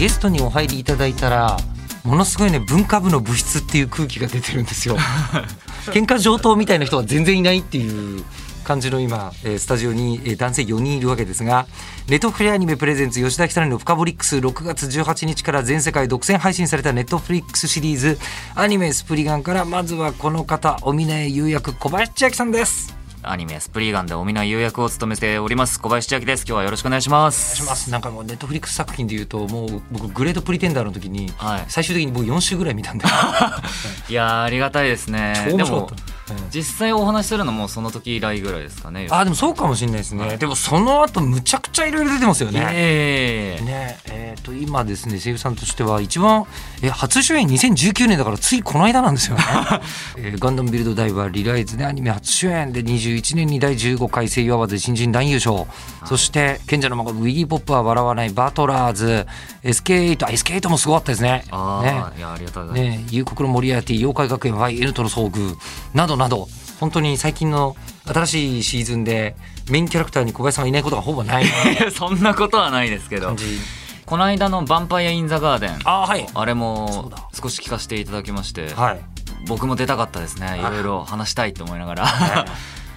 ゲストにお入りいただいたらものすごいね文化部の部室っていう空気が出てるんですよ。喧嘩上等みたいな人は全然いないっていう感じの今、えースタジオに、えー男性4人いるわけですがネットフリアニメプレゼンツ吉田久典のフカボリックス6月18日から全世界独占配信されたネットフリックスシリーズアニメスプリガンからまずはこの方お峰優役小林千秋さんですアニメスプリーガンでお見の優役を務めております。小林千秋です。今日はよろしくお願いします。します。なんかもうネットフリックス作品でいうともう僕グレートプリテンダーの時に、はい。最終的に僕4週ぐらい見たんで いやーありがたいですね。でも実際お話しするのもその時以来ぐらいですかね。あでもそうかもしれないですね、でもその後むちゃくちゃいろいろ出てますよね。ええねえー、と今ですね声優さんとしては一番え初主演2019年だからついこの間なんですよね、えーガンダムビルドダイバーリライズでアニメ初主演で21年に第15回声優アワードで新人男優賞。そして賢者の孫ウィギーポップは笑わないバトラーズ。SK8 あ SK8 もすごかったですね。あね。あ、いやありがとうございます、ね、夕刻のモリアーティ妖怪学園 YN との遭遇などなど本当に最近の新しいシーズンでメインキャラクターに小林さんがいないことがほぼない。そんなことはないですけど。この間の「ヴァンパイア・イン・ザ・ガーデン」あはい。あれもだ。少し聞かせていただきまして、はい。僕も出たかったですね。い。ろいろ話したいと思いながら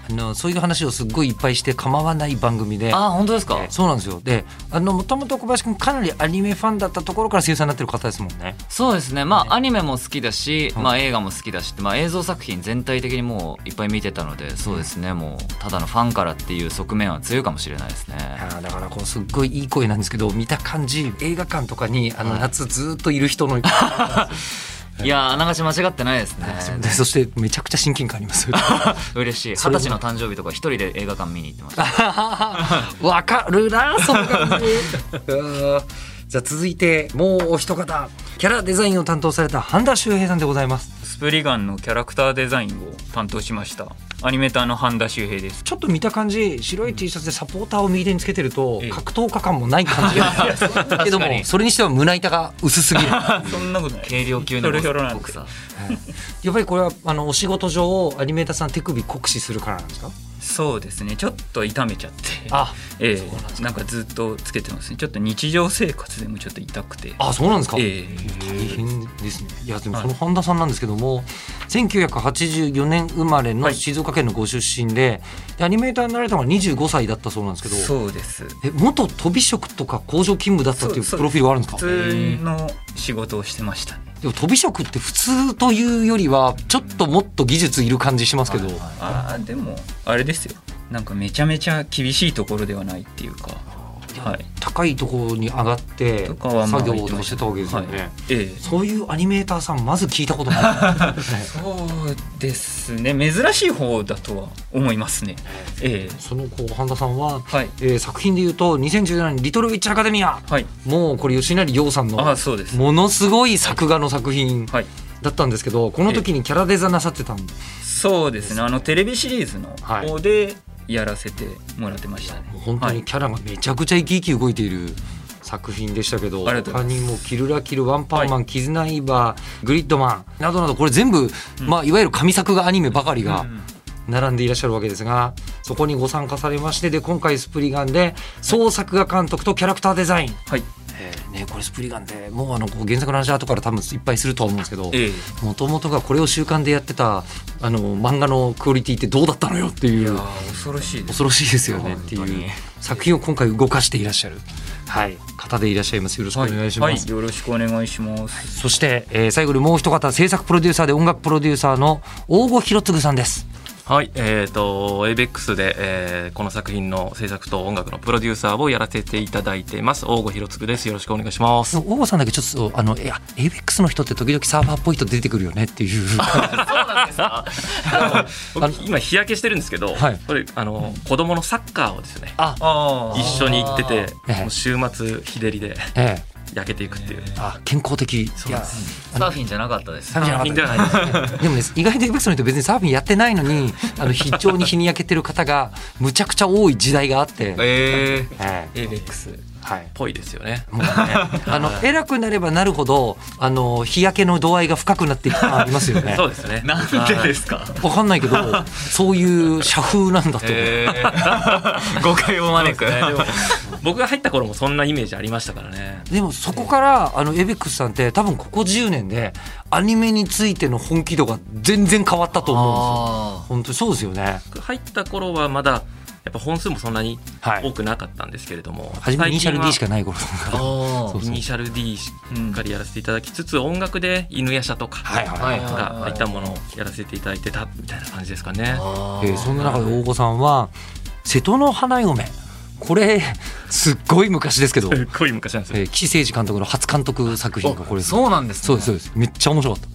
あのそういう話をすっごいいっぱいして構わない番組で。あ本当ですか、えそうなんですよ。であのもともと小林君かなりアニメファンだったところから声優さん。になってる方ですもんねそうですね。まあアニメも好きだし、うん。まあ、映画も好きだし、まあ、映像作品全体的にもういっぱい見てたのでそうですね。もうただのファンからっていう側面は強いかもしれないですね。だからこうすっごいいい声なんですけど見た感じ映画館とかにあのはい。夏ずっといる人の、いやーあながち間違ってないですね。でそしてめちゃくちゃ親近感あります。嬉しい。二十歳の誕生日とか一人で映画館見に行ってました わかるなその感じ。うんじゃあ続いてもうお一方。キャラデザインを担当された半田修平さんでございます。スプリガンのキャラクターデザインを担当しました。アニメーターの半田修平です。ちょっと見た感じ白い T シャツでサポーターを右手につけてるとええ。格闘家感もない感じが けどもそれにしては胸板が薄すぎる。そんなことない。軽量級のボクサー やっぱりこれはあのお仕事上アニメーターさん手首酷使するからなんですか？そうですね。ちょっと痛めちゃって。あえそうなんか。えなんかずっとつけてますね。ちょっと日常生活でもちょっと痛くて。あそうなんですか、え大変ですね。いやでもその半田さんなんですけども、1984年生まれのはい。静岡県のご出身で,、でアニメーターになられたのが25歳だったそうなんですけえど。そうですえ元飛び職とか工場勤務だったっていうプロフィールはあるんですか普通の仕事をしてましたね。でも飛び職って普通というよりはちょっともっと技術いる感じしますけど、あーでもあれですよ。なんかめちゃめちゃ厳しいところではないっていうかはい。高いところに上がって作業とかしてたわけですよね、はい。ええ。そういうアニメーターさんまず聞いたことない。そうですね。珍しい方だとは思いますね。ええ。そのこう半田さんは、はい。えー作品でいうと2017年「リトルウィッチアカデミア。はい」もうこれ吉成洋さんのあそうです。ものすごい作画の作品はい。だったんですけどこの時にキャラデザなさってたんでそうですね。あのテレビシリーズのはい。方でやらせてもらってましたね、本当にキャラがめちゃくちゃ生き生き動いている作品でしたけど他にも「キルラキル」「ワンパンマン」キズナイバー」「グリッドマン」などなどこれ全部、まあ、いわゆる神作画アニメばかりが並んでいらっしゃるわけですがそこにご参加されましてで今回スプリガンで総作画監督とキャラクターデザイン、はいえーね、これスプリガンでもうあの原作の話後から多分いっぱいするとは思うんですけどええ。もともとがこれを習慣でやってたあの漫画のクオリティってどうだったのよっていう恐ろしいです恐ろしいですよねっていう作品を今回動かしていらっしゃる、はい、方でいらっしゃいます。よろしくお願いします。はい、よろしくお願いします。そして、えー最後にもう一方制作プロデューサーで音楽プロデューサーの大後弘次さんです。はい、えー、と ABEX で、えーこの作品の制作と音楽のプロデューサーをやらせていただいてます。大郷弘嗣です。よろしくお願いします。大郷さんだけちょっとあのいや ABEX の人って時々サーファーっぽい人出てくるよねっていう。そうなんですか？あ僕の今日焼けしてるんですけど、はい。これあの子供のサッカーをですねあ。あ一緒に行っててええ。もう週末日照りで。ええ焼けていくっていう。あ健康的。いやサーフィンじゃなかったです。サーフィンじゃなかった。ではないです。でもね意外と ABEX の人別にサーフィンやってないのに あの非常に日に焼けてる方がむちゃくちゃ多い時代があって、えええ ABEX はいぽいですよね。もうね、あの偉くなればなるほどあの日焼けの度合いが深くなっていく感ありますよね。そうですね。なんでですか？わかんないけどそういう社風なんだと、え ー誤解を招く。でも僕が入った頃もそんなイメージありましたからね。でもそこからあのエベックスさんって多分ここ10年でアニメについての本気度が全然変わったと思うんですよ。あ本当にそうですよね。僕入った頃はまだやっぱ本数もそんなにはい。多くなかったんですけれども、初めイニシャル D しかかない頃。そうイニシャル D しっかりやらせていただきつつ、音楽で犬夜叉とかはいはいはい。がああいったものをやらせていただいてたみたいな感じですかね。あえー。そんな中で大御さんは瀬戸の花嫁。これすっごい昔ですけど、すっごい昔なんですよ。えー岸誠二監督の初監督作品がこれそうなんですね。そうですそうです。めっちゃ面白かった、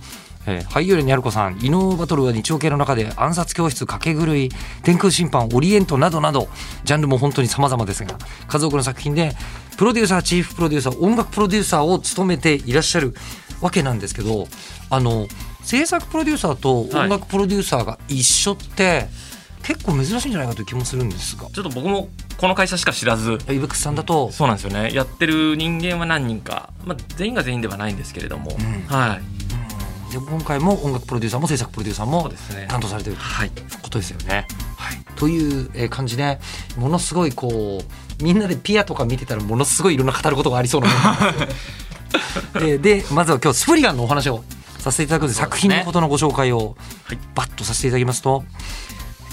えー、俳優連にある子さん異能バトルは日曜系の中で暗殺教室賭け狂い天空審判オリエントなどなどジャンルも本当に様々ですが数多くの作品でプロデューサーチーフプロデューサー音楽プロデューサーを務めていらっしゃるわけなんですけどあの制作プロデューサーと音楽プロデューサーが一緒って、結構珍しいんじゃないかという気もするんですがちょっと僕もこの会社しか知らず、イベックスさんだとそうなんですよね。やってる人間は何人か、まあ全員が全員ではないんですけれども、んはい。で今回も音楽プロデューサーも制作プロデューサーそもうですね。担当されてると。はい。ことですよね。はい、というえー感じでものすごいこうみんなでピアとか見てたらものすごいいろんな語ることがありそうな でででまずは今日スプリガンのお話をさせていただくので作品のことのご紹介をはい。バッとさせていただきますと。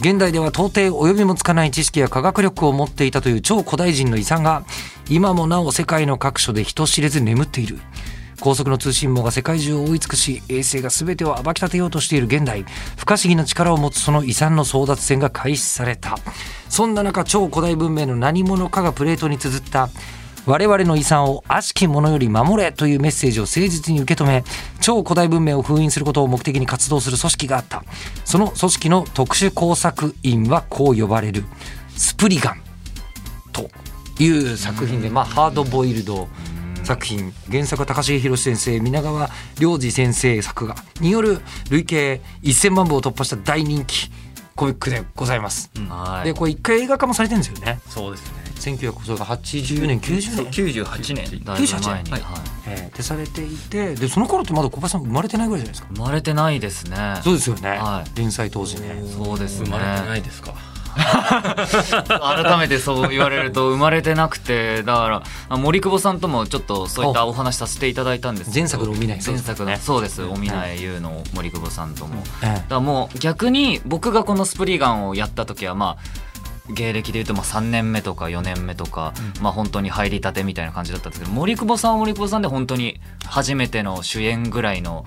現代では到底及びもつかない知識や科学力を持っていたという超古代人の遺産が今もなお世界の各所で人知れず眠っている高速の通信網が世界中を覆い尽くし衛星が全てを暴き立てようとしている現代。不可思議な力を持つその遺産の争奪戦が開始された。そんな中超古代文明の何者かがプレートに綴った我々の遺産を悪しき者より守れというメッセージを誠実に受け止め超古代文明を封印することを目的に活動する組織があった。その組織の特殊工作員はこう呼ばれる。スプリガンという作品で、まあ、ハードボイルド作品。原作は高重宏先生。皆川良二先生作画による累計1000万部を突破した大人気コミックでございます。はい。でこれ一回映画化もされてるんですよね。そうですね。1980年90年。98年。だいぶ前に、98はい。えー、でされていてでその頃ってまだ小林さん生まれてないぐらいじゃないですか。生まれてないですね。そうですよね、はい。連載当時ね。そうですね。生まれてないですか。改めてそう言われると生まれてなくてだからあ森久保さんともちょっとそういったお。話させていただいたんです前作のお見ない。前作のね。そうですお見ない優の森久保さんとも。え。だからもう逆に僕がこのスプリガンをやった時はまあ芸歴でいうとまあ3年目とか4年目とか、まあ本当に入りたてみたいな感じだったんですけど森久保さんは森久保さんで本当に初めての主演ぐらいの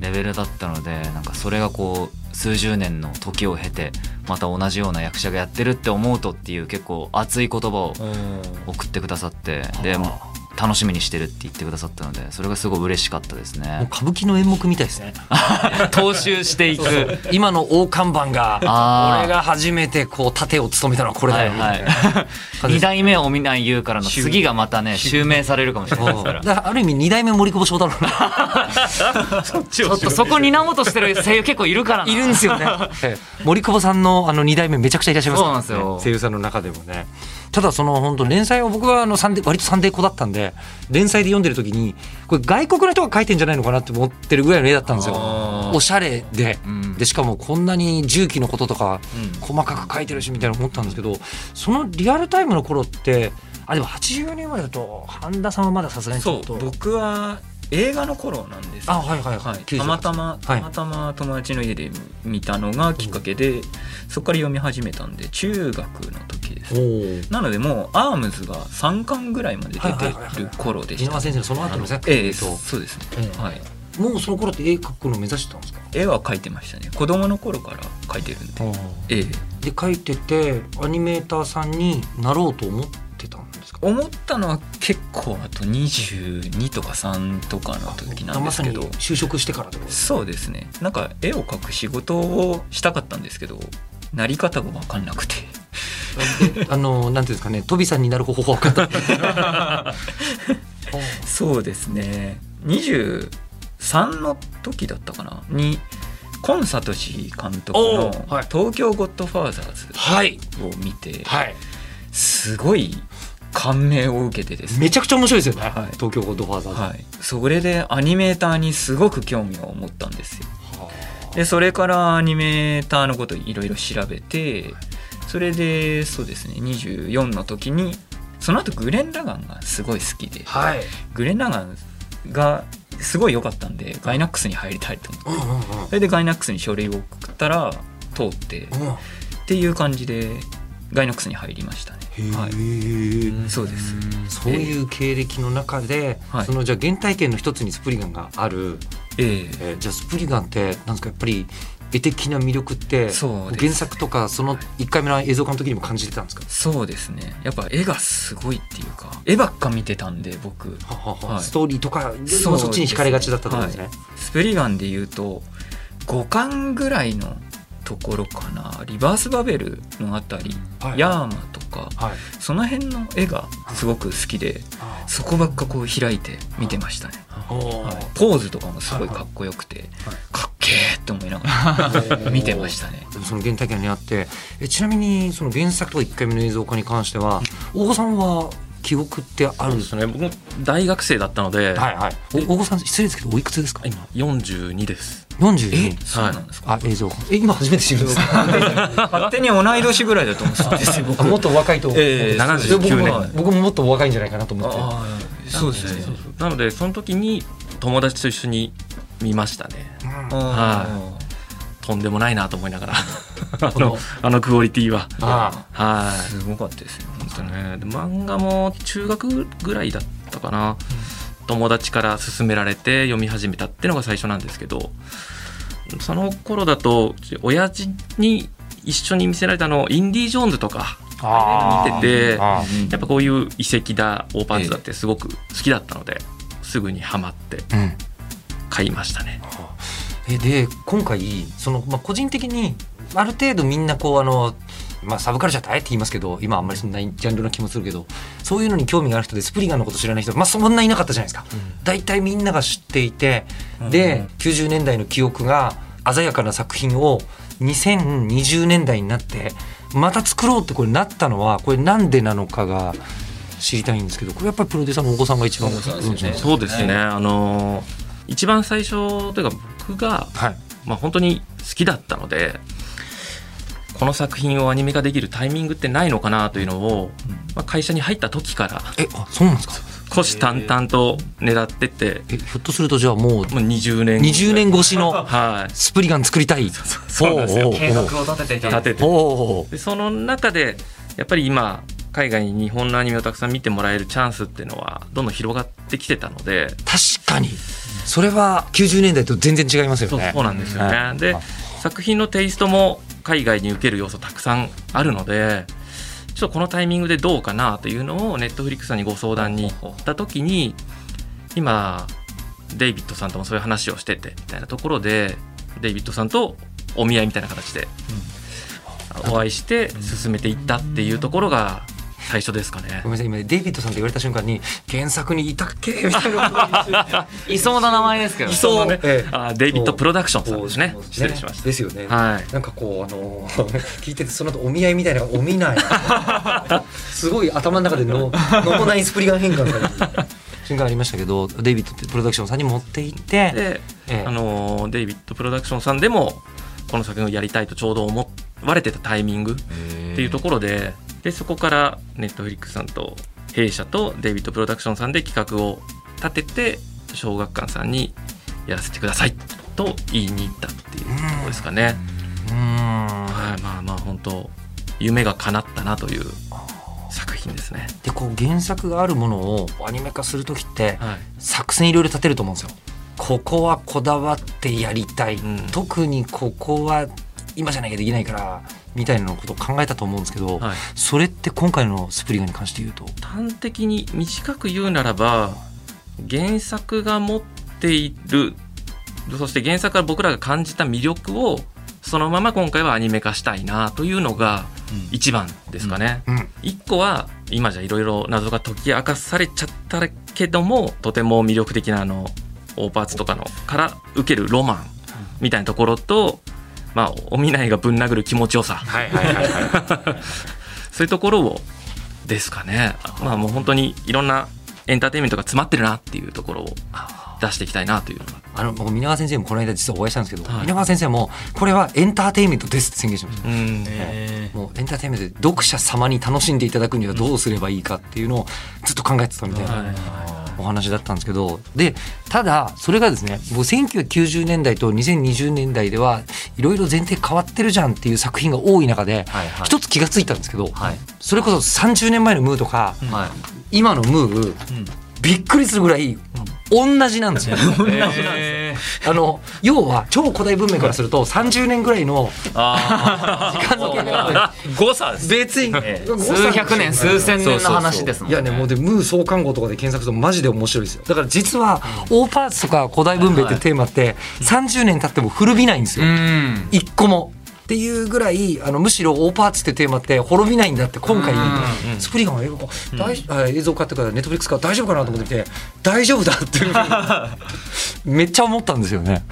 レベルだったのでなんかそれがこう数十年の時を経てまた同じような役者がやってるって思うとっていう結構熱い言葉を送ってくださってで楽しみにしてるって言ってくださったのでそれがすごい嬉しかったですね。歌舞伎の演目みたいですね。踏襲していく。今の大看板が俺が初めてこう盾を務めたのはこれだよ。みたいな感じ2です代目を見ない言うからの次がまたね襲名されるかもしれないから。だからある意味二代目森久保祥太郎。ちょっとそこ担おうとしてる声優結構いるからな。いるんですよね、ええ森久保さんのあの二代目めちゃくちゃいらっしゃいますね。そうなんですよ。声優さんの中でもねただその本当連載を僕はあのサンデー割とサンデー子だったんで連載で読んでる時にこれ外国の人が描いてんじゃないのかなって思ってるぐらいの絵だったんですよ。おしゃれで、うん。でしかもこんなに重機のこととかうん。細かく書いてるしみたいな思ったんですけどそのリアルタイムの頃ってあでも80年前だと半田さんはまださすがにちょそうっと僕は映画の頃なんですあはいはいはい、はい、98たまたまはい。たまたま友達の家で見たのがきっかけで、そこから読み始めたんで中学の時です。なのでもうアームズが3巻ぐらいまで出てる頃でした。先生のその後の作ええそうですね、ええ。はい。もうその頃って絵描くの目指してたんですか？絵は描いてましたね。子供の頃から描いてるんで。ええ。で描いててアニメーターさんになろうと思って思ったのは結構あと22とか3とかの時なんですけど。就職してからそうですね。なんか絵を描く仕事をしたかったんですけどなり方が分かんなくて。であのなんていうんですかね？トビさんになる方法は分かったそうですね。23の時だったかな？にコンサトシ監督のおーはい「東京ゴッドファーザーズはい」を見てはい。すごい感銘を受けてですね。めちゃくちゃ面白いですよね、はい。東京ゴッドファーザーズ、はい、それでアニメーターにすごく興味を持ったんですよ。はでそれからアニメーターのこといろいろ調べてそれでそうですね24の時にその後グレン・ラガンがすごい好きであはい、グレン・ラガンがすごい良かったんでガイナックスに入りたいと思って。それでガイナックスに書類を送ったら通って。っうん。ていう感じでガイナックスに入りましたね。はい。そうです。そういう経歴の中で、はい。そのじゃあ原体験の一つにスプリガンがある、ええ。えーじゃあスプリガンってなんですかやっぱり絵的な魅力って原作とかその1回目の映像化の時にも感じてたんですか？そうですね。やっぱ絵がすごいっていうか絵ばっか見てたんで僕。ははは。はい。ストーリーとかよりもそっちに惹かれがちだったと思うんですね。スプリガンで言うと5巻ぐらいのところかな。リバースバベルのあたり、はい。ヤーマとかはい。その辺の絵がすごく好きでそこばっかこう開いて見てましたね、ポーズとかもすごいかっこよくて、かっけーって思いながら見てましたね。その原体験にあってえちなみにその原作とか1回目の映像化に関しては大子さんは記憶ってあるそうですね？僕も大学生だったので、はいはい。お大子さん失礼ですけどおいくつですか？今42です42そうなんですか、あ映像。化え今初めて知るんですか勝手に同い年ぐらいだと思ってたんですよ。僕。あもっとお若いと、ええ79僕も年僕ももっとお若いんじゃないかなと思って。そうですね。なのでその時に友達と一緒に見ましたね。うんあとんでもないなと思いながら。あのあのクオリティは。あはーすごかったですよ本当ね、で漫画も中学ぐらいだったかな、友達から勧められて読み始めたっていうのが最初なんですけどその頃だと親父に一緒に見せられたのインディ・ジョーンズとかあ見ててあやっぱこういう遺跡だ大パンツだってすごく好きだったので、すぐにハマってうん。買いましたね。えで今回その、まあ、個人的にある程度みんなこうあの、まあ、サブカルチャーってあえて言いますけど今あんまりそんなジャンルな気もするけどそういうのに興味がある人でスプリガンのこと知らない人、まあ、そんないなかったじゃないですか。大体みんなが知っていてで90年代の記憶が鮮やかな作品を2020年代になってまた作ろうってこれなったのはこれなんでなのかが知りたいんですけどこれやっぱりプロデューサーのお子さんが一番そうですね、あのー一番最初というか僕が、はい。まあ、本当に好きだったのでこの作品をアニメ化できるタイミングってないのかなというのを、まあ、会社に入った時からえあそうなんですか？虎視眈々と狙ってってえひょっとするとじゃあもうもう20年20年越しのはい。スプリガン作りたい。そうなんですよ計画を立てていた立て。てでその中でやっぱり今海外に日本のアニメをたくさん見てもらえるチャンスっていうのはどんどん広がってきてたので確かに。それは90年代と全然違いますよね。そうそうなんですよね。はい。であ作品のテイストも海外に受ける要素たくさんあるのでちょっとこのタイミングでどうかなというのをネットフリックスさんにご相談に行った時に今デイビッドさんともそういう話をしててみたいなところでデイビッドさんとお見合いみたいな形でお会いして進めていったっていうところが最初ですかね。ご。めんなさい今デイビッドさんって言われた瞬間に原作にいたっけ？みたいな いそうな名前ですけど。いそう。ねええ。あデイビッドプロダクションさんですね。失礼しました。ですよね。はい。なんかこうあの 聞いててその後お見合いみたいなお見ない。すごい頭の中でのノコナイスプリガン変換されてる瞬間ありましたけどデイビッドってプロダクションさんに持って行ってで、ええ。あのデイビッドプロダクションさんでもこの作品をやりたいとちょうど思われてたタイミングっていうところででそこからネットフリックスさんと弊社とデイビッドプロダクションさんで企画を立てて小学館さんにやらせてくださいと言いに行ったっていうところですかね。うーんはい、まあまあ本当夢が叶ったなという作品ですね。でこう原作があるものをアニメ化する時ってはい、作戦いろいろ立てると思うんですよ。ここはこだわってやりたい、うん特にここは今じゃなきゃできないからみたいなことを考えたと思うんですけど、はい。それって今回のスプリガンに関して言うと？端的に短く言うならば原作が持っているそして原作から僕らが感じた魅力をそのまま今回はアニメ化したいなというのが一番ですかね。うん。一個は今じゃいろいろ謎が解き明かされちゃったけどもとても魅力的なあのオーパーツとかのから受けるロマンみたいなところと、まあ、お見ないがぶん殴る気持ちよさ。はいはいはいはい。そういうところをですかね。まあもう本当にいろんなエンターテインメントが詰まってるなっていうところを出していきたいなというのが。あの僕皆川先生もこの間実はお会いしたんですけど、はい。皆川先生もこれはエンターテインメントですって宣言しました。うん。えもうエンターテインメントで読者様に楽しんでいただくにはどうすればいいかっていうのをずっと考えてたみたいなお話だったんですけどでただそれがですね僕1990年代と2020年代ではいろいろ前提変わってるじゃんっていう作品が多い中ではいはい。一つ気がついたんですけど、はい。それこそ30年前のムーとかはい。今のムーびっくりするぐらい 同じなんですよ。えあの要は超古代文明からすると30年ぐらいのあ時間の経過ー誤差です。別にええ。数百年数千年の話ですもんいやねもうでムー創刊号とかで検索するとマジで面白いですよ。だから実はオーパーツとか古代文明ってテーマって30年経っても古びないんですよ。うん。一個もっていうぐらいあのむしろオーパーツってテーマって滅びないんだって今回。うんスプリガンは映画化大あ映像化っていうかネットフリックス化大丈夫かなと思ってみて大丈夫だっていう。めっちゃ思ったんですよね。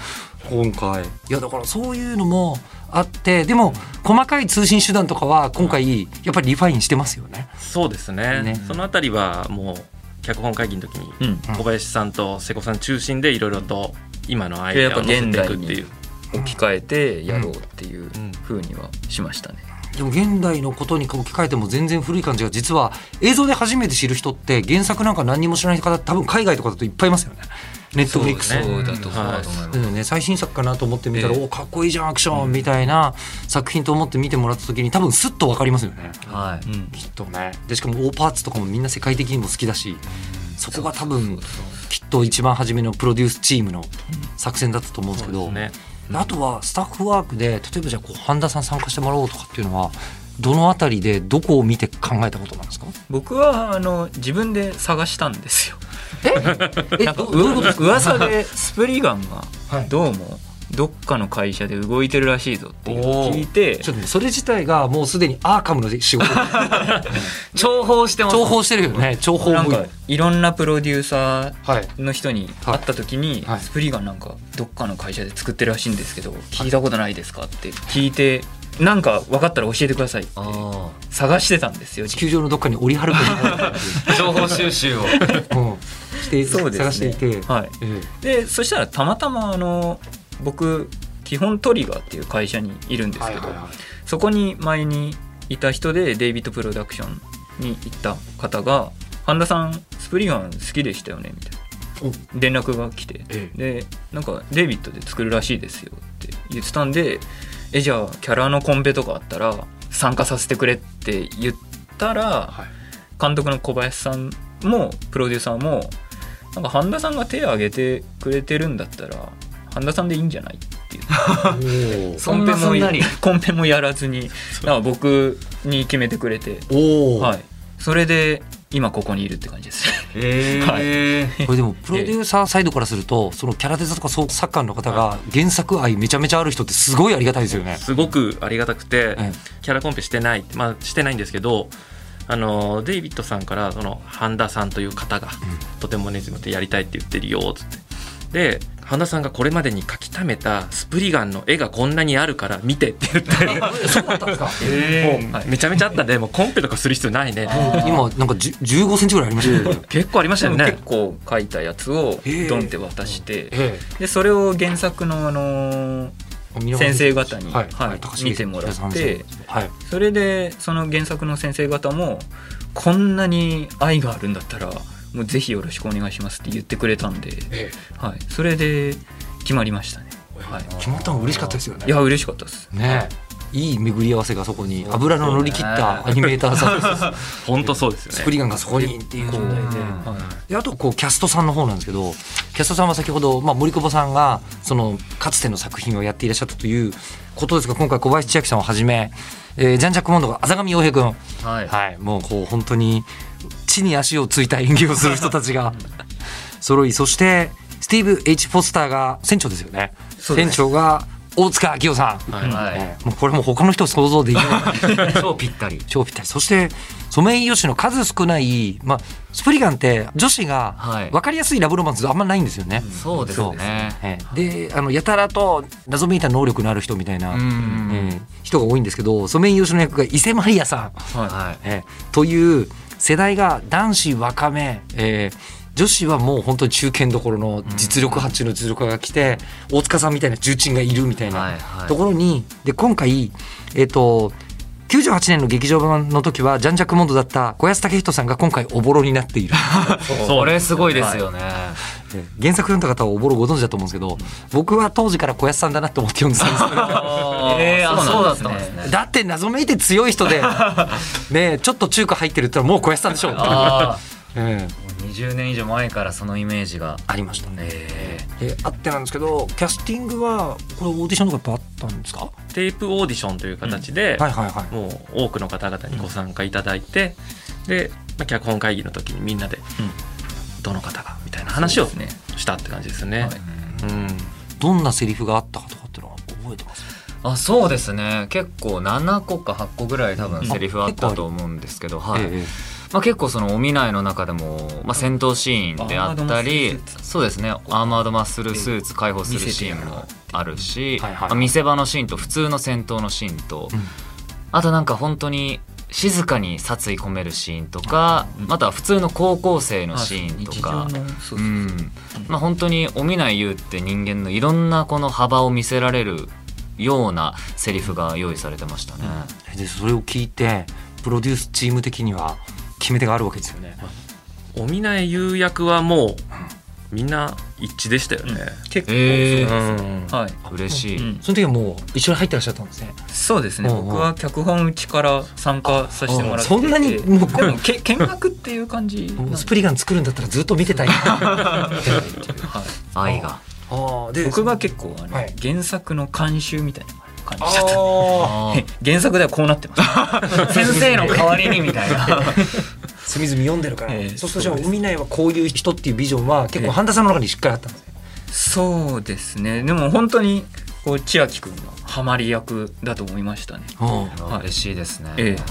今回。いやだからそういうのもあってでも細かい通信手段とかは今回やっぱりリファインしてますよね。そうですね。ね。そのあたりはもう脚本会議の時にうん。小林さんと瀬古さん中心でいろいろと今のアイデアを乗せていくっていう。置き換えてやろうっていう風にはしましたね。でも現代のことに置き換えても全然古い感じが実は映像で初めて知る人って原作なんか何にも知らない方多分海外とかだといっぱいいますよね。ネットフリックスね、最新作かなと思ってみたら、ええ。おかっこいいじゃんアクションみたいな作品と思って見てもらった時に多分スッと分かりますよね。はい。うん。きっとね。でしかもオーパーツとかもみんな世界的にも好きだしそこが多分きっと一番初めのプロデュースチームの作戦だったと思うんですけどそうあとはスタッフワークで例えばじゃあこう半田さん参加してもらおうとかっていうのはどのあたりでどこを見て考えたことなんですか？僕はあの自分で探したんですよ。え？な噂でスプリガンはいがどうもどっかの会社で動いてるらしいぞっていうのを聞いて。ちょっとねそれ自体がもうすでにアーカムの仕事。重宝してます。重宝してるよね。重宝なんかいろんなプロデューサはいーの人に会った時に、はい。スプリガンなんかどっかの会社で作ってるらしいんですけど聞いたことないですかって。聞いてなんか分かったら教えてくださいってあ探してたんですよ。地球上のどっかに折りはるかにあ 情報収集を。うん。してそうですね。探していて、はい。え。でそしたらたまたまあの僕基本トリガーっていう会社にいるんですけど、そこに前にいた人でデイビッドプロダクションに行った方が「半田さんスプリガン好きでしたよね」みたいな。連絡が来て。え。でなんかデイビッドで作るらしいですよって言ってたんでえじゃあキャラのコンペとかあったら参加させてくれって言ったらはい。監督の小林さんもプロデューサーもなんか半田さんが手を挙げてくれてるんだったら半田さんでいいんじゃない？っていう。そんなすんなり。コンペもやらずに僕に決めてくれて、はい、それで今ここにいるって感じです。ええ これでもプロデューサーサイドからするとそのキャラデザとかそうサッカーの方が原作愛めちゃめちゃある人ってすごいありがたいですよね。すごくありがたくて、えキャラコンペしてない、まあ、してないんですけどあのデイビッドさんからその半田さんという方が、とても熱意持ってやりたいって言ってるよっつって。で半田さんがこれまでに描き溜めたスプリガンの絵がこんなにあるか？ら見てって言ってえそうだったんですか？もうめちゃめちゃあったんでもうコンペとかする必要ないね。今なんかじゅ15センチぐらいありましたよね。結構ありましたよね。結構書いたやつをええドンって渡して、えでそれを原作の、あのーえ先生方に、はい。はい。見てもらってはい。それでその原作の先生方もこんなに愛があるんだったらもうぜひよろしくお願いしますって言ってくれたんで、えはい、それで決まりましたね、はい、え決まったの嬉しかったですよね。いや嬉しかったです。ね。いい巡り合わせがそこに油の乗り切ったアニメーターさん 本当そうですよね。スプリガンがそこにっていう。状態で。うん。であとこうキャストさんの方なんですけどキャストさんは先ほど、まあ、森久保さんがそのかつての作品をやっていらっしゃったということですが今回小林千秋さんをはじめ、えージャンジャックモンドが浅上洋平君、はい。はい、もうこう本当に地に足をついた演技をする人たちが揃いそしてスティーブ・ H・ フォスターが船長ですよね。船長が大塚明夫さん、はいはい。えーもうこれもう他の人想像できない。超ぴったり。超ぴったり。そしてソメイヨシノ数少ない、まあ、スプリガンって女子がはい。分かりやすいラブロマンスあんまないんですよね。そうですね。ええ。であのやたらと謎めいた能力のある人みたいな、うんええ人が多いんですけどソメイヨシノ役が伊勢マリアさん、はい。ええという世代が男子若め、ええ女子はもう本当に中堅どころの実力派中の実力派が来て、大塚さんみたいな重鎮がいるみたいはいなはい。ところに、で今回、えっと98年の劇場版の時はジャンジャックモンドだった小安武人さんが今回おぼろになっている。これすごいですよね、ええ原作読んだ方はおぼろご存知だと思うんですけど僕は当時から小安さんだなと思って読んでたんですけどえーあそうだったんねですね。だって謎めいて強い人で ねちょっと中華入ってるって言ったらもう小安さんでしょ。う、あ ええ。あ20年以上前からそのイメージが。ありましたね、ええ。あってなんですけどキャスティングはこれオーディションとかやっぱあったんですか？テープオーディションという形で、はいはいはい。もう多くの方々にご参加いただいて、で、まあ、脚本会議の時にみんなでどの方がみたいな話をしたって感じですね。はい。うん。どんなセリフがあったかとかっていうのは覚えてます？あそうですね。結構7個か8個ぐらい多分セリフあったうんと思うんですけど、はい。ええ。まあ、結構そのお見ないの中でも、まあ、戦闘シーンであったりそうですね。アーマードマッスルスーツ解放するシーンもあるし、はい見せ場のシーンと普通の戦闘のシーンと、うん。あとなんか本当に静かに殺意込めるシーンとか、または普通の高校生のシーンとか。まあ、本当にお見ない優って人間のいろんなこの幅を見せられるようなセリフが用意されてましたね。でそれを聞いてプロデュースチーム的には決め手があるわけですよね。お見ない釉薬はもうみんな一致でしたよね。結構、えーうん。はい、嬉しい、うん。その時はもう一緒に入ってらっしゃったんですね。そうですね。うんうん。僕は脚本うちから参加させてもらってて。そんなにもうでもけ見学っていう感じ。スプリガン作るんだったらずっと見てたい。はい。愛が。ああで僕が結構あの、はい。原作の監修みたいな感じだったああ 原作ではこうなってます。先生の代わりにみたいな。隅々読んでるから、ええそうするとじゃあ海内はこういう人っていうビジョンは結構半田さんの中にしっかりあったんですね。そうですね。でも本当にこう千秋君がハマり役だと思いましたね。うんはい。嬉しいですね、ええ。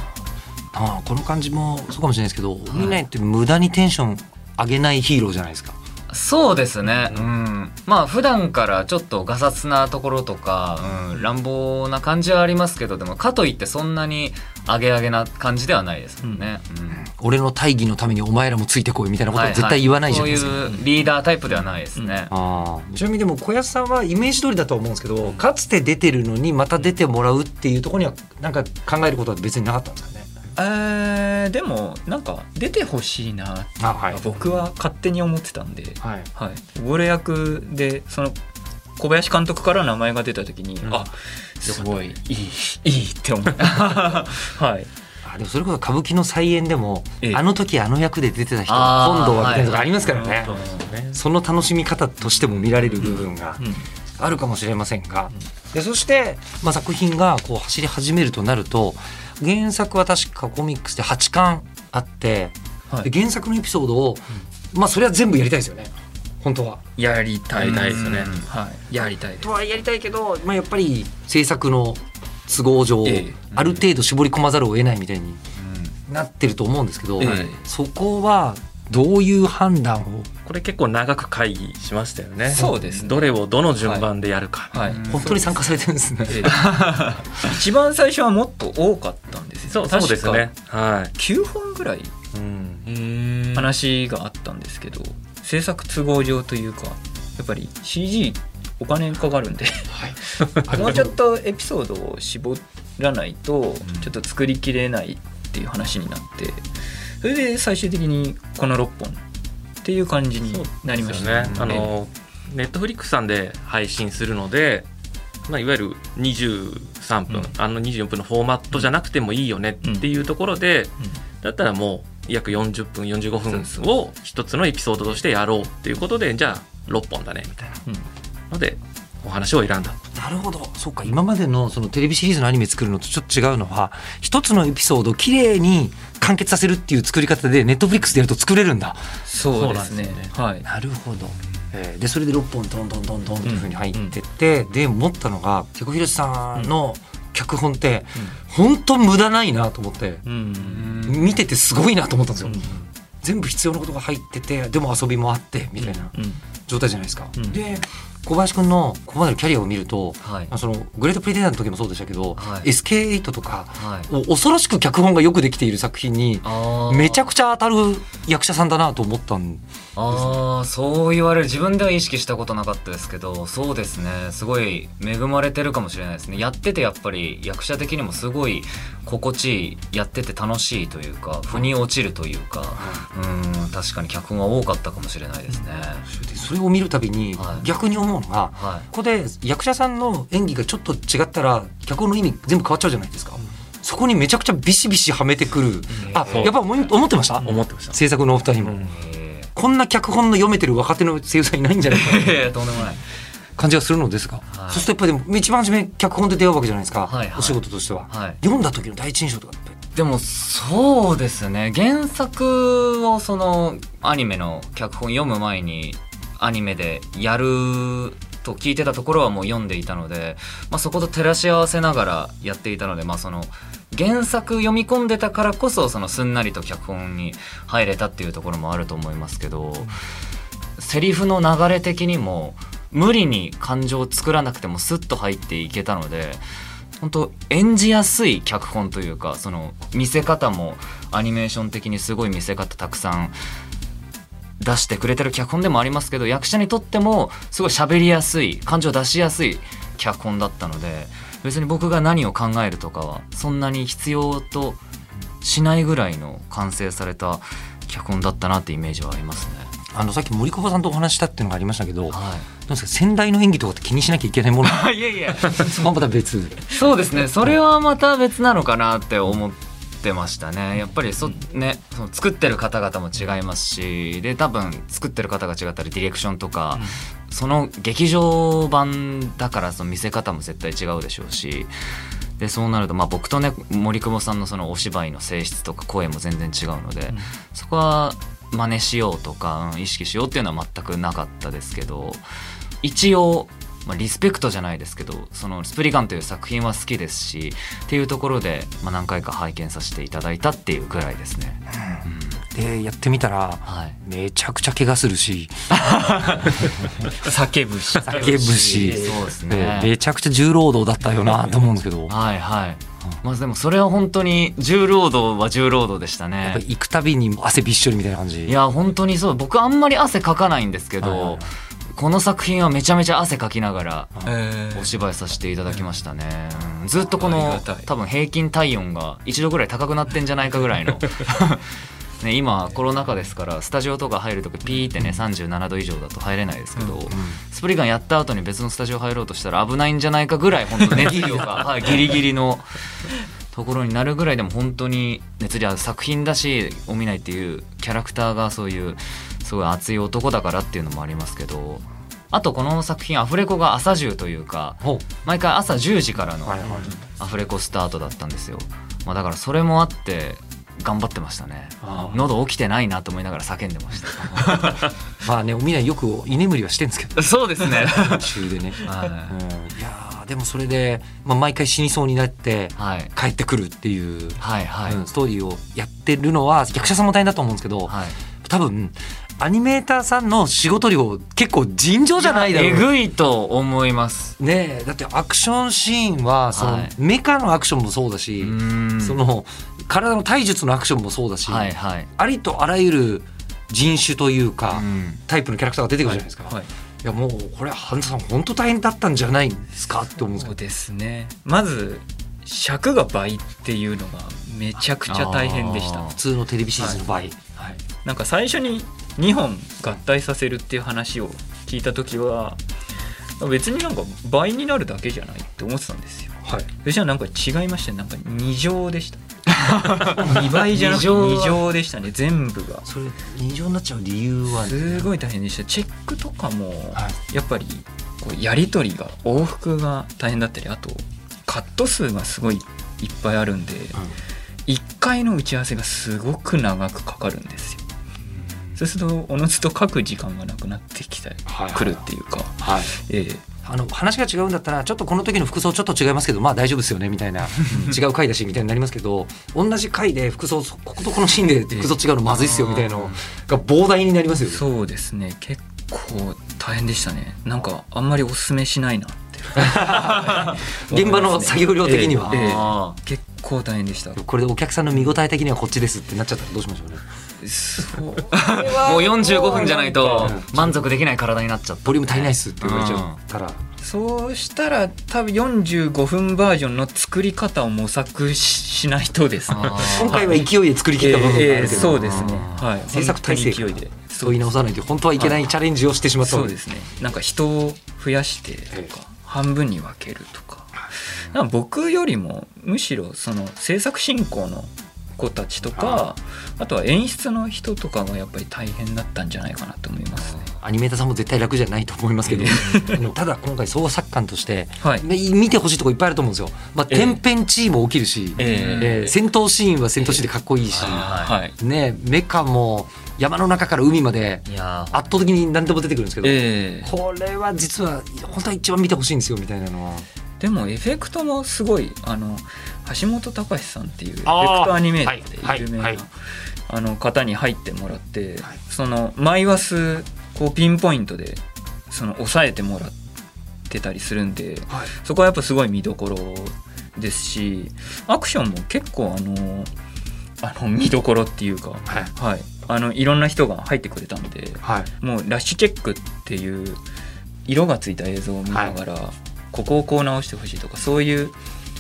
ああこの感じもそうかもしれないですけど海内って無駄にテンション上げないヒーローじゃないですか。そうですね。うん。まあ普段からちょっとガサツなところとか、うん、乱暴な感じはありますけどでもかといってそんなにアゲアゲな感じではないですもんね、うん。俺の大義のためにお前らもついてこいみたいなことは絶対言わないじゃないですか。そういうリーダータイプではないですね、ああちなみにでも小安さんはイメージ通りだと思うんですけどかつて出てるのにまた出てもらうっていうところにはなんか考えることは別になかったんですかね？えーでもなんか出てほしいなって僕は勝手に思ってたんで、はい。はい、溺れ役でその小林監督から名前が出た時に、うん。あすごいいいいいって思った。はい。あでもそれこそ歌舞伎の再演でも、ええ。あの時あの役で出てた人今度はみたいなのがありますからね、はい。その楽しみ方としても見られる部分がうん。あるかもしれませんが、でそして、まあ、作品がこう走り始めるとなると原作は確かコミックスで8巻あって、はい。で原作のエピソードを、まあそれは全部やりたいですよね。本当は。やりたいやりたいですよね。うん。はい、やりたいとはやりたいけど、まあ、やっぱり制作の都合上、ええ。ある程度絞り込まざるを得ないみたいになってると思うんですけど、ええ。そこはどういう判断を？これ結構長く会議しましたよね。そうですねどれをどの順番でやるか。はい、うん本当に参加されてるんですね。ええ 一番最初はもっと多かったんですよそうそうですね。は9本ぐらいい。うん。話があったんですけど制作都合上というかやっぱり CG お金かかるんで もうちょっとエピソードを絞らないとちょっと作りきれないっていう話になってそれで最終的にこの6本っていう感じになりましたですよね。あのネットフリックスさんで配信するので、まあ、いわゆる23分、うん。あの24分のフォーマットじゃなくてもいいよねっていうところで、だったらもう約40分45分を一つのエピソードとしてやろうっていうことでじゃあ6本だねみたいなうん。のでお話を選んだ。なるほど。そうか。今までのそのテレビシリーズのアニメ作るのとちょっと違うのは一つのエピソードをきれいに完結させるっていう作り方でネットフリックスでやると作れるんのそうですね。そうなんですよはい。なるほど、えーでそれで6本トントントントンっていうふうに入ってって、で思ったのが瀬古宏さんの脚本って本当無駄ないなと思ってうん。見ててすごいなと思ったんですよ、うん。全部必要なことが入っててでも遊びもあってみたいなうん。状態じゃないですか、うん。で小林くんのここまでのキャリアを見ると、はい。まあそのグレートプレデターの時もそうでしたけど、はい。SK8 とか、はい。お恐ろしく脚本がよくできている作品にめちゃくちゃ当たる役者さんだなと思ったんああそう言われる。自分では意識したことなかったですけどそうですね。すごい恵まれてるかもしれないですね。やっててやっぱり役者的にもすごい心地いいやってて楽しいというか腑に落ちるというかうん確かに脚本は多かったかもしれないですね。でそれを見るたびにはい。逆に思うのが、はい。ここで役者さんの演技がちょっと違ったら脚本の意味全部変わっちゃうじゃないですか、そこにめちゃくちゃビシビシはめてくる、あやっぱ思い思ってました、思ってました。制作のお二人も、こんな脚本の読めてる若手の声優さんいないんじゃないかな。とんでもない。感じがするのですが、はい。そうするとやっぱりでも一番初め脚本で出会うわけじゃないですか、はい。はいお仕事としては、はい。読んだ時の第一印象とかでもそうですね。原作をそのアニメの脚本読む前にアニメでやると聞いてたところはもう読んでいたので、まあ、そこと照らし合わせながらやっていたので、まあ、その原作読み込んでたからこそそのすんなりと脚本に入れたっていうところもあると思いますけどセリフの流れ的にも無理に感情を作らなくてもスッと入っていけたので本当演じやすい脚本というかその見せ方もアニメーション的にすごい見せ方たくさん出してくれてる脚本でもありますけど役者にとってもすごい喋りやすい感情出しやすい脚本だったので別に僕が何を考えるとかはそんなに必要としないぐらいの完成された脚本だったなってイメージはありますね。あのさっき森久保さんとお話ししたっていうのがありましたけど、どうはですか先代の演技とかって気にしなきゃいけないもの？い、いやいやそこはまた別。そうですね。それはまた別なのかなって思ってましたね。やっぱりそ、ね、その作ってる方々も違いますしで多分作ってる方が違ったりディレクションとか、その劇場版だからその見せ方も絶対違うでしょうしでそうなると、まあ、僕とね森久保さんのそのお芝居の性質とか声も全然違うので、そこは真似しようとか、うん意識しようっていうのは全くなかったですけど一応、まあ、リスペクトじゃないですけどその「スプリガン」という作品は好きですしっていうところで、まあ、何回か拝見させていただいたっていうぐらいですね。でやってみたらはい。めちゃくちゃ怪我するし。叫ぶし。叫ぶし。そうですでねめちゃくちゃ重労働だったよなと思うんですけど。やはいはい。まあでもそれは本当に重労働は重労働でしたっねぱ。行くたびに汗びっしょりみたいな感じ。いや本当にそう。僕あんまり汗かかないんですけど、はいはいはいこの作品はめちゃめちゃ汗かきながらえー。お芝居させていただきましたね、うんずっとこの多分平均体温が1度ぐらい高くなってんじゃないかぐらいの。ね、今コロナ禍ですからスタジオとか入るときピーってね37度以上だと入れないですけど、スプリガンやった後に別のスタジオ入ろうとしたら危ないんじゃないかぐらい本当熱量が、はい、ギリギリのところになるぐらいでも本当に熱量ある作品だしお見ないっていうキャラクターがそういうすごい熱い男だからっていうのもありますけどあとこの作品アフレコが朝10というかほ毎回朝10時からのアフレコスタートだったんですよ、まあ、だからそれもあって頑張ってましたね。喉起きてないなと思いながら叫んでました。まあねお見ないよく居眠りはしてんですけど。そうですね。途中でね、はうん、いやーでもそれで、まあ、毎回死にそうになってい、はい、帰ってくるっていう、はいはい。うんストーリーをやってるのは役者さんも大変だと思うんですけど、はい。多分アニメーターさんの仕事量結構尋常じゃないだろう。えぐいと思います。ねえだってアクションシーンはその、はい。メカのアクションもそうだし、うん。その体の体術のアクションもそうだし、はいはい、ありとあらゆる人種というか、うん。タイプのキャラクターが出てくるじゃないですか、はいい、やもうこれ半田さん本当大変だったんじゃないですかって思うんですけど。そうですね。まず尺が倍っていうのがめちゃくちゃ大変でした。普通のテレビシリーズの場合、はい、なんか最初に2本合体させるっていう話を聞いた時は別になんか倍になるだけじゃないって思ってたんですよ。はい。そしたらなんか違いましたねなんか2乗でした。2倍じゃなくて二乗は。2乗でしたね全部が。それ二乗になっちゃう理由は？すごい大変でした。チェックとかもはやっぱりこうやり取りが往復が大変だったりあとカット数がすごいいっぱいあるんで、1回の打ち合わせがすごく長くかかるんですよそうするとおのずと書く時間がなくなってきたりはい。くるっていうか、はい。ええ。あの話が違うんだったらちょっとこの時の服装ちょっと違いますけどまあ大丈夫ですよねみたいな違う回だしみたいになりますけど同じ回で服装こことこのシーンで服装違うのまずいっすよみたいなのが膨大になりますよね。そうですね。結構大変でしたね。なんかあんまりおすすめしないなって。現場の作業量的には。ええ。ええ。あ結構大変でした。これでお客さんの見応え的にはこっちですってなっちゃったらどうしましょうね。そう。もう45分じゃないと満足できない体になっちゃった。ボリューム足りないっすって言われちゃったら。そうしたら多分45分バージョンの作り方を模索ししないとですね。今回は勢いで作り切った部分があええるけど、そうですね。はい。制作体制勢いで。そう言い直さないと本当はいけないチャレンジをしてしまったそうですね。なんか人を増やしてとか半分に分けるとか。なんか僕よりもむしろその制作進行の子たちとかあとは演出の人とかがやっぱり大変だったんじゃないかなと思いますね。アニメーターさんも絶対楽じゃないと思いますけど。ただ今回総作官として、はい。ね見てほしいとこいっぱいあると思うんですよ。まあ、ええ。天変地異も起きるし、ええ。ー戦闘シーンは戦闘シーンでかっこいいし、はい、ね、メカも山の中から海まで圧倒的に何でも出てくるんですけど、ええ。これは実は本当は一番見てほしいんですよみたいなのは。でもエフェクトもすごいあの橋本隆さんっていうエフェクトアニメーターはいで有名な、はいあの方に入ってもらって、はい。そのマイワスこうピンポイントでその抑えてもらってたりするんではい。そこはやっぱすごい見どころですしアクションも結構あのあの見どころっていうか、はい。はい、あのいろんな人が入ってくれたんではい。もうラッシュチェックっていう色がついた映像を見ながら、ここをこう直してほしいとかそういう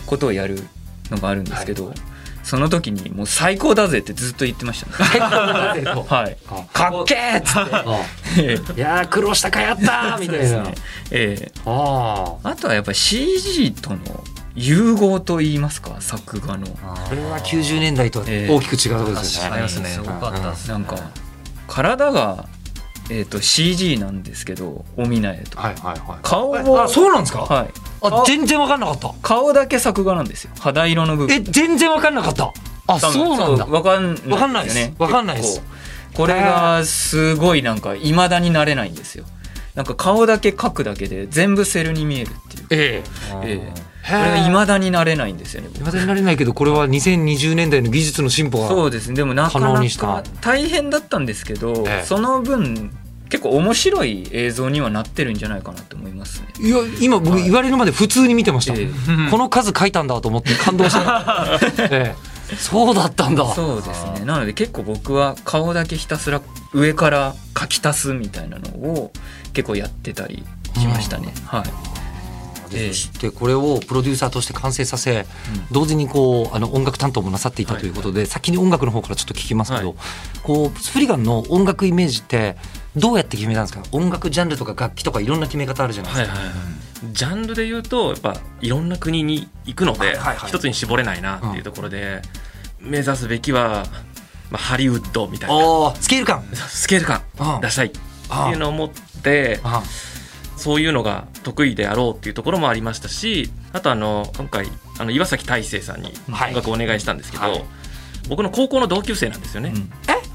ことをやるのがあるんですけど、その時にもう最高だぜってずっと言ってましたね。はい。かっけーっつって「いやー苦労したかやったー 」みたいな。ええ。ああ。あとはやっぱり CG との融合といいますか作画の。これは90年代とは大きく違うところですよね。確かに。すごかったっすねなんか体が、えー、と CG なんですけどおみなえとはいはいはい。顔をあそうなんですか？はいあ全然わかんなかった。顔だけ作画なんですよ肌色の部分え全然わかんなかった。あそうなんだ。わかんないわかんないですよねわかんないですこれがすごいなんか未だになれないんですよなんか顔だけ描くだけで全部セルに見えるっていうええええ。これが今未だになれないんですよね僕未だになれないけどこれは2020年代の技術の進歩が。そうですねでもなか可な能にしたか大変だったんですけど、ええその分結構面白い映像にはなってるんじゃないかなと思いますね。いや今僕言われるまで普通に見てました。えこの数書いたんだと思って感動した。ええ。そうだったんだ。そうですねなので結構僕は顔だけひたすら上から書き足すみたいなのを結構やってたりしましたね。はいええそしてこれをプロデューサーとして完成させ、同時にこうあの音楽担当もなさっていたということで、先に音楽の方からちょっと聞きますけど、はい。こうスプリガンの音楽イメージってどうやって決めたんですか？音楽ジャンルとか楽器とかいろんな決め方あるじゃないですか。ジャンルで言うとやっぱいろんな国に行くのではいはい。はい一つに絞れないなっていうところで目指すべきは、まあ、ハリウッドみたいな。スケール感。スケール感あ出したいっていうのを思ってあそういうのが得意であろうっていうところもありましたしあとあの今回あの岩崎大成さんにはい。音楽をお願いしたんですけど、はい。僕の高校の同級生なんですよね、うん。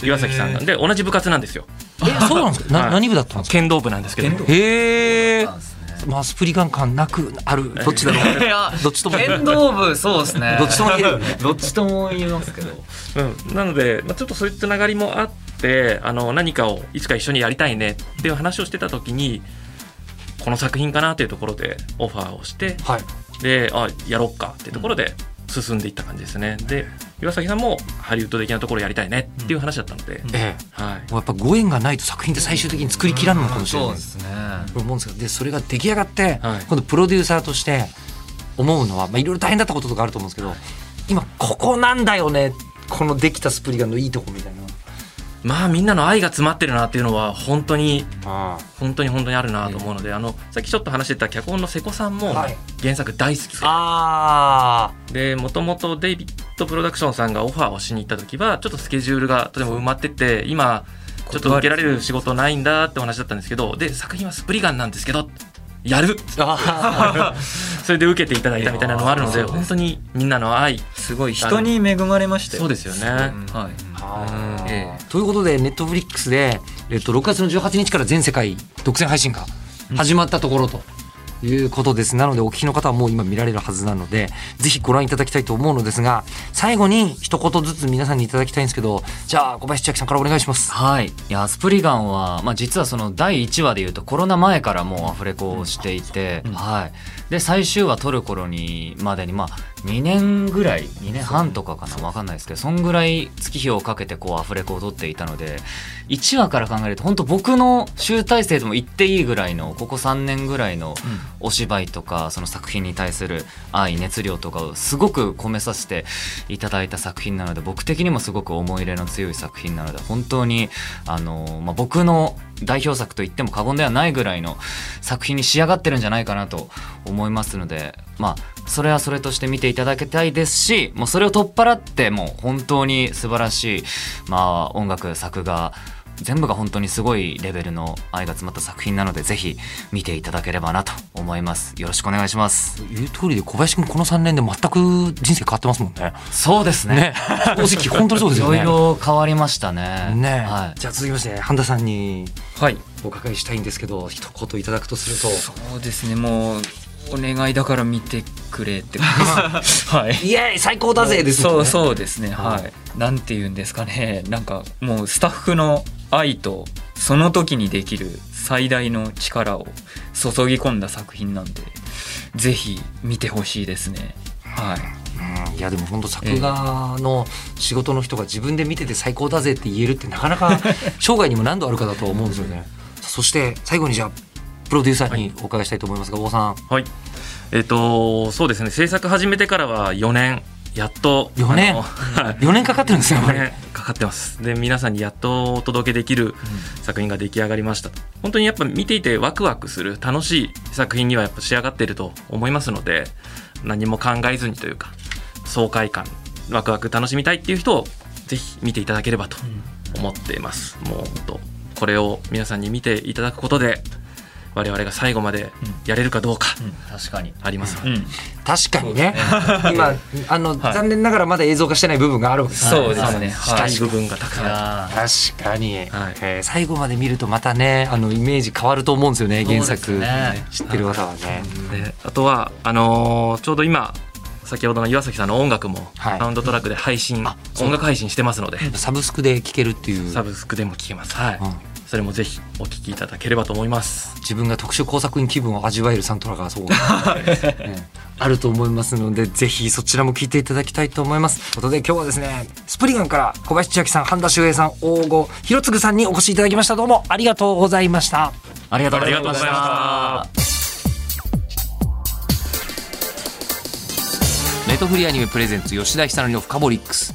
岩崎さんなんで同じ部活なんですよ。えそうなんですか、なはい。何部だったんですか？剣道部なんですけど。へえまあスプリガン感なくあるどっちだろう。いやどっちとも剣道部そうですね。どっちとも言える。よ ねどっちとも言えますけど。うん、なので、まあ、ちょっとそういうつながりもあってあの何かをいつか一緒にやりたいねっていう話をしてた時にこの作品かなというところでオファーをしてはい。であやろっかっていうところで進んでいった感じですね。で岩崎さんもハリウッド的なところやりたいねっていう話だったので、ええ。はい、もうやっぱご縁がないと作品って最終的に作りきらんのかもしれない。そうですね。と思うんですけどでそれが出来上がって、はい。今度プロデューサーとして思うのは、まあ、いろいろ大変だったこととかあると思うんですけど今ここなんだよねこのできたスプリガンのいいとこみたいなまあみんなの愛が詰まってるなっていうのは本当にあ本当に本当にあるなと思うので、あのさっきちょっと話してた脚本の瀬古さんもはい。原作大好きで、あでもともとデイビッドプロダクションさんがオファーをしに行った時はちょっとスケジュールがとても埋まってて今ちょっと受けられる仕事ないんだってお話だったんですけどで作品はスプリガンなんですけどやる。あ それで受けていただいたみたいなのもあるので本当にみんなの愛。すごい人に恵まれましたよ。そうですよね。はいあー。えということでネットフリックスで、えっと、6月の18日から全世界独占配信が始まったところと。いうことです。なのでお聞きの方はもう今見られるはずなのでぜひご覧いただきたいと思うのですが最後に一言ずつ皆さんにいただきたいんですけどじゃあ小林千秋さんからお願いします。はい、いやスプリガンは、まあ、実はその第1話でいうとコロナ前からもうアフレコをしていて、はい、で最終話撮る頃にまでにまあ2年ぐらい2年半とかかな分かんないですけどそんぐらい月日をかけてこうアフレコを撮っていたので1話から考えると本当僕の集大成とも言っていいぐらいのここ3年ぐらいのお芝居とかその作品に対する愛熱量とかをすごく込めさせていただいた作品なので僕的にもすごく思い入れの強い作品なので本当にあの、まあ、僕の代表作と言っても過言ではないぐらいの作品に仕上がってるんじゃないかなと思いますのでまあそれはそれとして見ていただきたいですしもうそれを取っ払ってもう本当に素晴らしい、まあ、音楽作画全部が本当にすごいレベルの愛が詰まった作品なのでぜひ見ていただければなと思います。よろしくお願いします。言う通りで小林君この3年で全く人生変わってますもんね。そうですね。ね。正直本当にそうですいろよね。いろ変わりましたね。ね、はい。じゃあ続きまして半田さんにはい。お伺いしたいんですけど一言いただくとすると。そうですね。もうお願いだから見てくれって感じです。はい。イエーイ最高だぜですね。そうそうですね。ははいい。なんて言うんですかね。なんかもうスタッフの愛とその時にできる最大の力を注ぎ込んだ作品なんでぜひ見てほしいですね。はい。うん。いやでも本当作画の仕事の人が自分で見てて最高だぜって言えるってなかなか生涯にも何度あるかだと思うんですよね。そして最後にじゃあプロデューサーにお伺いしたいと思いますが、大さん。はい。えっ、とそうですね。制作始めてからは4年。やっと4年？あのはい。4年かかってるんですよこ4れ。年かかってます。で皆さんにやっとお届けできる作品が出来上がりました。本当にやっぱ見ていてワクワクする楽しい作品にはやっぱ仕上がっていると思いますので何も考えずにというか爽快感ワクワク楽しみたいっていう人をぜひ見ていただければと思っています。もう本当これを皆さんに見ていただくことで我々が最後までやれるかどうか確かに。あります確かにね。今あの、はい。残念ながらまだ映像化してない部分があるわけですそうですはい。ねしたい部分がたくさん確かに、はい。えー最後まで見るとまたねあのイメージ変わると思うんですよね原作、知ってる方はね。であとはあのーちょうど今先ほどの岩崎さんの音楽もはい。サウンドトラックで配信、音楽配信してますので、サブスクで聴けるっていう。サブスクでも聴けます、はい。うんそれもぜひお聴きいただければと思います。自分が特殊工作員気分を味わえるサントラがそう、ね あると思いますのでぜひそちらも聞いていただきたいと思います。ということで今日はですねスプリガンから小林千秋さん半田修平さん大郷弘次さんにお越しいただきました。どうもありがとうございました。ありがとうございまありがとうございしたました。ネトフリアニメプレゼンツ吉田久典のフカボリックス